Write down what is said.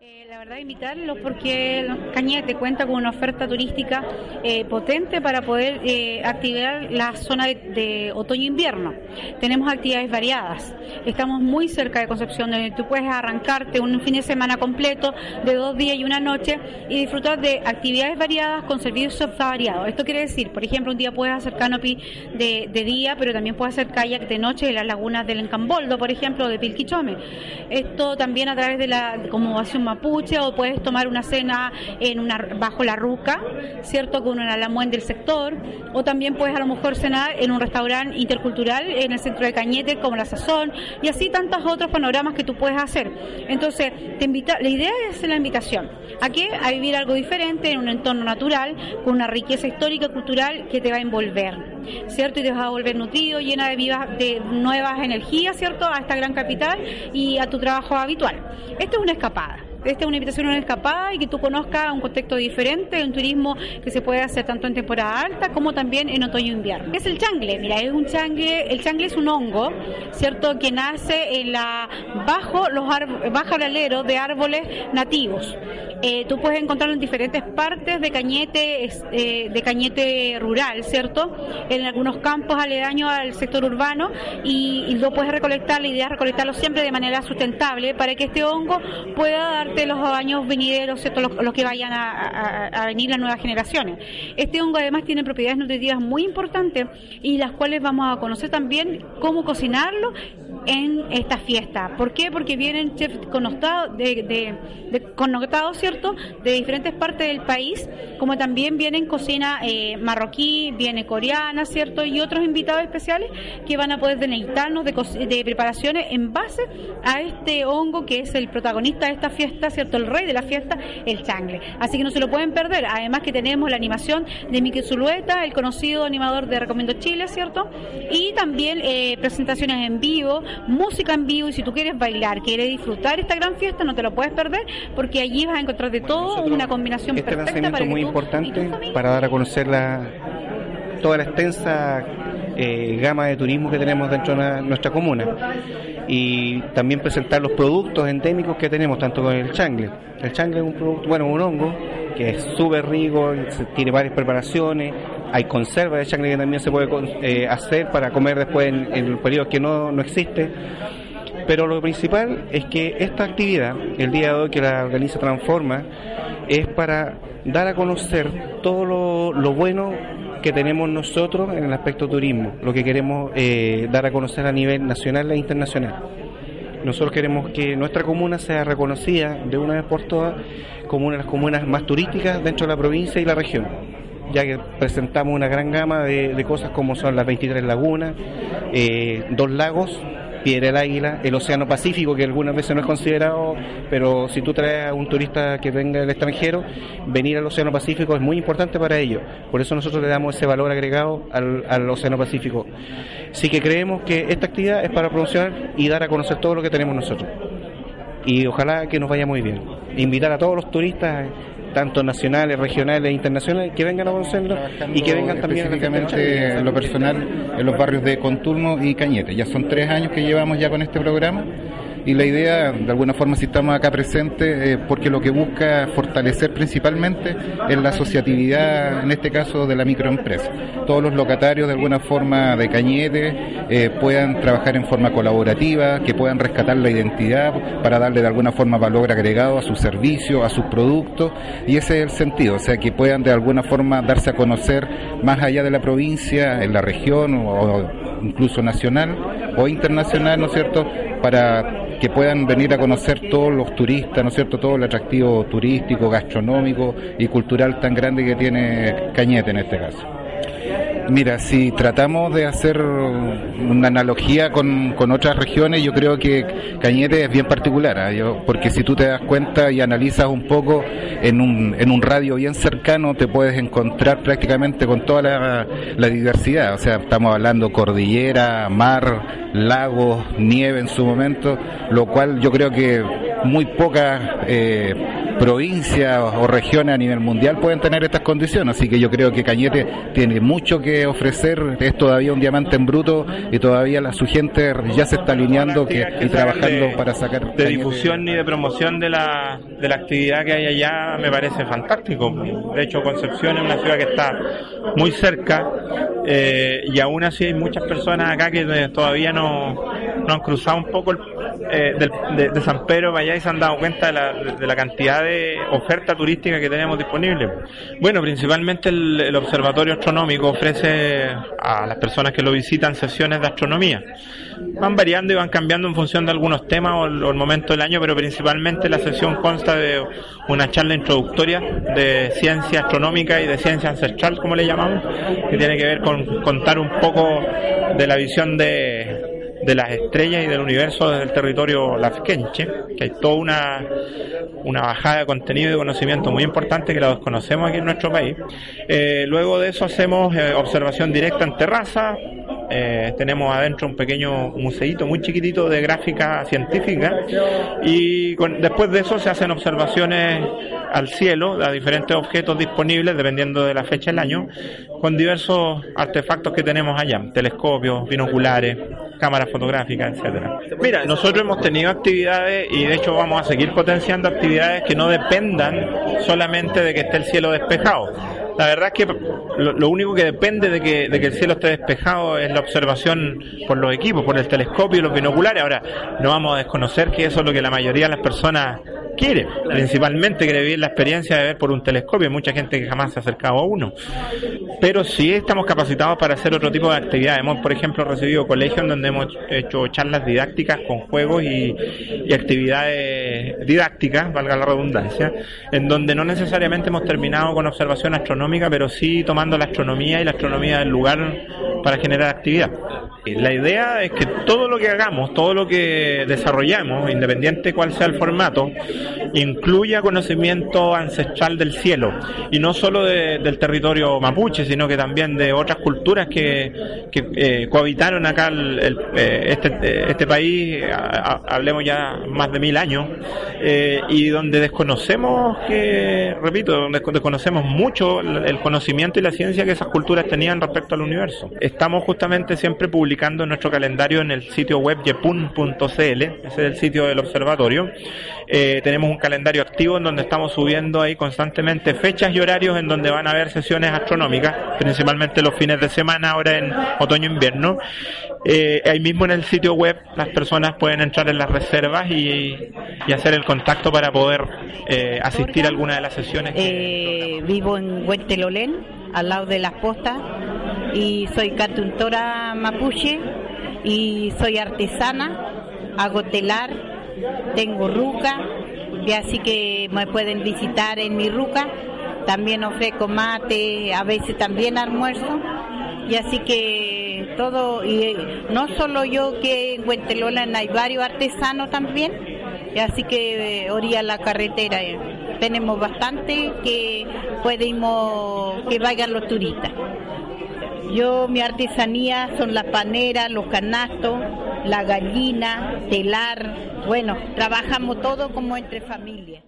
Eh, la verdad, invitarlos porque Cañete cuenta con una oferta turística eh, potente para poder eh, activar la zona de, otoño-invierno. Tenemos actividades variadas. Estamos muy cerca de Concepción, donde tú puedes arrancarte un fin de semana completo de dos días y una noche y disfrutar de actividades variadas con servicios variados. Esto quiere decir, por ejemplo, un día puedes hacer canopy de, día, pero también puedes hacer kayak de noche en las lagunas del Encamboldo, por ejemplo, de Pilquichome. Esto también a través de la como o puedes tomar una cena en una bajo la ruca, ¿cierto? Con una alamuén del sector o también puedes a lo mejor cenar en un restaurante intercultural en el centro de Cañete como La Sazón y así tantos otros panoramas que tú puedes hacer. Entonces, te invita, la idea es la invitación. ¿A qué? A vivir algo diferente en un entorno natural con una riqueza histórica y cultural que te va a envolver, ¿cierto? Y te vas a volver nutrido, llena de vivas de nuevas energías, ¿cierto? A esta gran capital y a tu trabajo habitual. Esto es una escapada esta es una invitación a escapada y que tú conozcas un contexto diferente, un turismo que se puede hacer tanto en temporada alta como también en otoño e invierno. Es el changle, mira, es un changle, el changle es un hongo, ¿cierto? Que nace en la bajo los bajo alero de árboles nativos. Eh, tú puedes encontrarlo en diferentes partes de Cañete, eh, de Cañete rural, ¿cierto? En algunos campos aledaños al sector urbano y, lo puedes recolectar, la idea es recolectarlo siempre de manera sustentable para que este hongo pueda darte los años venideros, ¿cierto? Los, que vayan a, venir las nuevas generaciones. Este hongo además tiene propiedades nutritivas muy importantes y las cuales vamos a conocer también cómo cocinarlo en esta fiesta. ¿Por qué? Porque vienen chefs connotados, de, de, ¿cierto?, de diferentes partes del país, como también vienen cocina eh, marroquí, viene coreana, ¿cierto?, y otros invitados especiales que van a poder deleitarnos de, de preparaciones en base a este hongo que es el protagonista de esta fiesta, ¿cierto?, el rey de la fiesta, el changle. Así que no se lo pueden perder. Además que tenemos la animación de Miki Zulueta, el conocido animador de Recomiendo Chile, ¿cierto? Y también eh, presentaciones en vivo, música en vivo y si tú quieres bailar, quieres disfrutar esta gran fiesta, no te lo puedes perder porque allí vas a encontrar de todo, una combinación este perfecta para muy importante para dar a conocer la, toda la extensa eh, gama de turismo que tenemos dentro de nuestra comuna y también presentar los productos endémicos que tenemos tanto con el changle. El changle es un producto, bueno, un hongo que es súper rico, tiene varias preparaciones, hay conservas de changle que también se puede eh, hacer para comer después en, en el periodo que no, no existe. Pero lo principal es que esta actividad, el día de hoy que la organiza Transforma, es para dar a conocer todo lo, bueno que tenemos nosotros en el aspecto turismo, lo que queremos eh, dar a conocer a nivel nacional e internacional. Nosotros queremos que nuestra comuna sea reconocida de una vez por todas como una de las comunas más turísticas dentro de la provincia y la región ya que presentamos una gran gama de, cosas como son las 23 lagunas, eh, dos lagos, Piedra del Águila, el Océano Pacífico, que algunas veces no es considerado, pero si tú traes a un turista que venga del extranjero, venir al Océano Pacífico es muy importante para ellos. Por eso nosotros le damos ese valor agregado al, al Océano Pacífico. Sí que creemos que esta actividad es para promocionar y dar a conocer todo lo que tenemos nosotros. Y ojalá que nos vaya muy bien. Invitar a todos los turistas tanto nacionales, regionales e internacionales, que vengan a conocerlo y que vengan también específicamente en lo personal en los barrios de Conturno y Cañete. Ya son tres años que llevamos ya con este programa y la idea, de alguna forma, si estamos acá presentes, eh, porque lo que busca fortalecer principalmente es la asociatividad, en este caso, de la microempresa. Todos los locatarios, de alguna forma, de Cañete, eh, puedan trabajar en forma colaborativa, que puedan rescatar la identidad para darle, de alguna forma, valor agregado a sus servicios, a sus productos, y ese es el sentido, o sea, que puedan, de alguna forma, darse a conocer más allá de la provincia, en la región o incluso nacional o internacional, ¿no es cierto?, para que puedan venir a conocer todos los turistas, ¿no es cierto?, todo el atractivo turístico, gastronómico y cultural tan grande que tiene Cañete en este caso. Mira, si tratamos de hacer una analogía con, otras regiones, yo creo que Cañete es bien particular, ¿ah? porque si tú te das cuenta y analizas un poco en un, en un radio bien cercano, te puedes encontrar prácticamente con toda la, diversidad. O sea, estamos hablando cordillera, mar, lagos, nieve en su momento, lo cual yo creo que muy pocas... Eh, provincias o regiones a nivel mundial pueden tener estas condiciones. Así que yo creo que Cañete tiene mucho que ofrecer, es todavía un diamante en bruto y todavía la, su gente ya se está alineando que, y trabajando para sacar... De difusión ni de promoción de la, de la actividad que hay allá me parece fantástico. De hecho, Concepción es una ciudad que está muy cerca eh, y aún así hay muchas personas acá que todavía no, no han cruzado un poco el, eh, de, San Pedro para allá y se han dado cuenta de la, de la cantidad de oferta turística que tenemos disponible. Bueno, principalmente el, observatorio astronómico ofrece a las personas que lo visitan sesiones de astronomía. Van variando y van cambiando en función de algunos temas o el, momento del año, pero principalmente la sesión consta de una charla introductoria de ciencia astronómica y de ciencia ancestral, como le llamamos, que tiene que ver con contar un poco de la visión de de las estrellas y del universo desde el territorio lafkenche, que hay toda una, una bajada de contenido y conocimiento muy importante que la desconocemos aquí en nuestro país. Eh, luego de eso hacemos eh, observación directa en terraza, eh, tenemos adentro un pequeño museito muy chiquitito de gráfica científica y después de eso se hacen observaciones al cielo a diferentes objetos disponibles dependiendo de la fecha del año con diversos artefactos que tenemos allá, telescopios, binoculares, cámaras fotográficas, etcétera. Mira, nosotros hemos tenido actividades y de hecho vamos a seguir potenciando actividades que no dependan solamente de que esté el cielo despejado la verdad es que lo, único que depende de que, de que el cielo esté despejado es la observación por los equipos, por el telescopio y los binoculares. Ahora, no vamos a desconocer que eso es lo que la mayoría de las personas quiere. Principalmente quiere vivir la experiencia de ver por un telescopio. Hay mucha gente que jamás se ha acercado a uno. Pero sí estamos capacitados para hacer otro tipo de actividades. Hemos, por ejemplo, recibido colegios donde hemos hecho charlas didácticas con juegos y, actividades didácticas, valga la redundancia, en donde no necesariamente hemos terminado con observación astronómica, pero sí tomando la astronomía y la astronomía del lugar para generar actividad. La idea es que todo lo que hagamos, todo lo que desarrollamos, independiente cuál sea el formato, incluya conocimiento ancestral del cielo y no solo del territorio mapuche, sino que también de otras culturas que, eh, cohabitaron acá eh, este, este, país, hablemos ya más de mil años, eh, y donde desconocemos que, repito, donde desconocemos mucho el conocimiento y la ciencia que esas culturas tenían respecto al universo. Estamos justamente siempre publicando nuestro calendario en el sitio web yepun.cl, ese es el sitio del observatorio. tenemos un calendario activo en donde estamos subiendo ahí constantemente fechas y horarios en donde van a haber sesiones astronómicas, principalmente los fines de semana, ahora en otoño-invierno. Eh, ahí mismo en el sitio web las personas pueden entrar en las reservas y, hacer el contacto para poder eh, asistir a alguna de las sesiones. Eh, vivo en Huentelolén, al lado de las postas, y soy catuntora mapuche y soy artesana, hago telar, tengo ruca, y así que me pueden visitar en mi ruca. También ofrezco mate, a veces también almuerzo. Y así que todo, y no solo yo que en Huentelola hay varios artesanos también, y así que eh, orilla la carretera eh, tenemos bastante que podemos que vayan los turistas. Yo, mi artesanía son las paneras, los canastos, la gallina, telar. Bueno, trabajamos todo como entre familias.